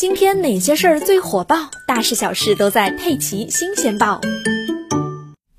今天哪些事儿最火爆？大事小事都在《佩奇新鲜报》。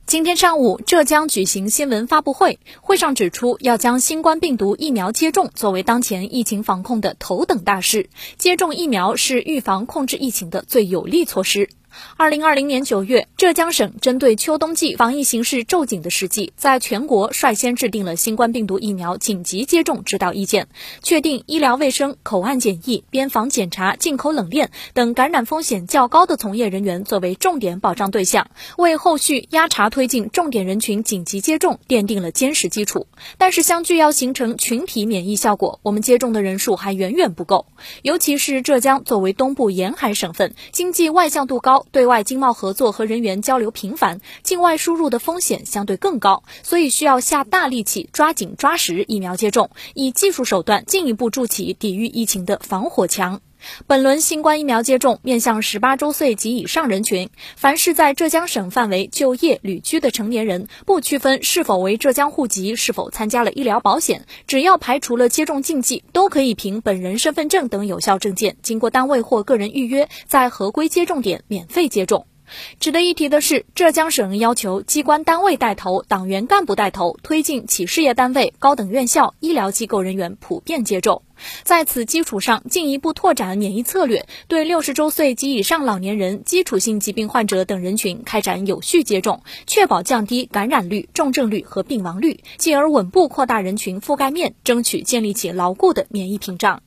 今天上午，浙江举行新闻发布会，会上指出要将新冠病毒疫苗接种作为当前疫情防控的头等大事。接种疫苗是预防控制疫情的最有力措施。二零二零年九月，浙江省针对秋冬季防疫形势骤紧的时机，在全国率先制定了新冠病毒疫苗紧急接种指导意见，确定医疗卫生、口岸检疫、边防检查、进口冷链等感染风险较高的从业人员作为重点保障对象，为后续压查推进重点人群紧急接种奠定了坚实基础。但是，相距要形成群体免疫效果，我们接种的人数还远远不够。尤其是浙江作为东部沿海省份，经济外向度高。对外经贸合作和人员交流频繁，境外输入的风险相对更高，所以需要下大力气，抓紧抓实疫苗接种，以技术手段进一步筑起抵御疫情的防火墙。本轮新冠疫苗接种面向十八周岁及以上人群，凡是在浙江省范围就业、旅居的成年人，不区分是否为浙江户籍、是否参加了医疗保险，只要排除了接种禁忌，都可以凭本人身份证等有效证件，经过单位或个人预约，在合规接种点免费接种。值得一提的是，浙江省要求机关单位带头、党员干部带头，推进企事业单位、高等院校、医疗机构人员普遍接种。在此基础上，进一步拓展免疫策略，对六十周岁及以上老年人、基础性疾病患者等人群开展有序接种，确保降低感染率、重症率和病亡率，进而稳步扩大人群覆盖面，争取建立起牢固的免疫屏障。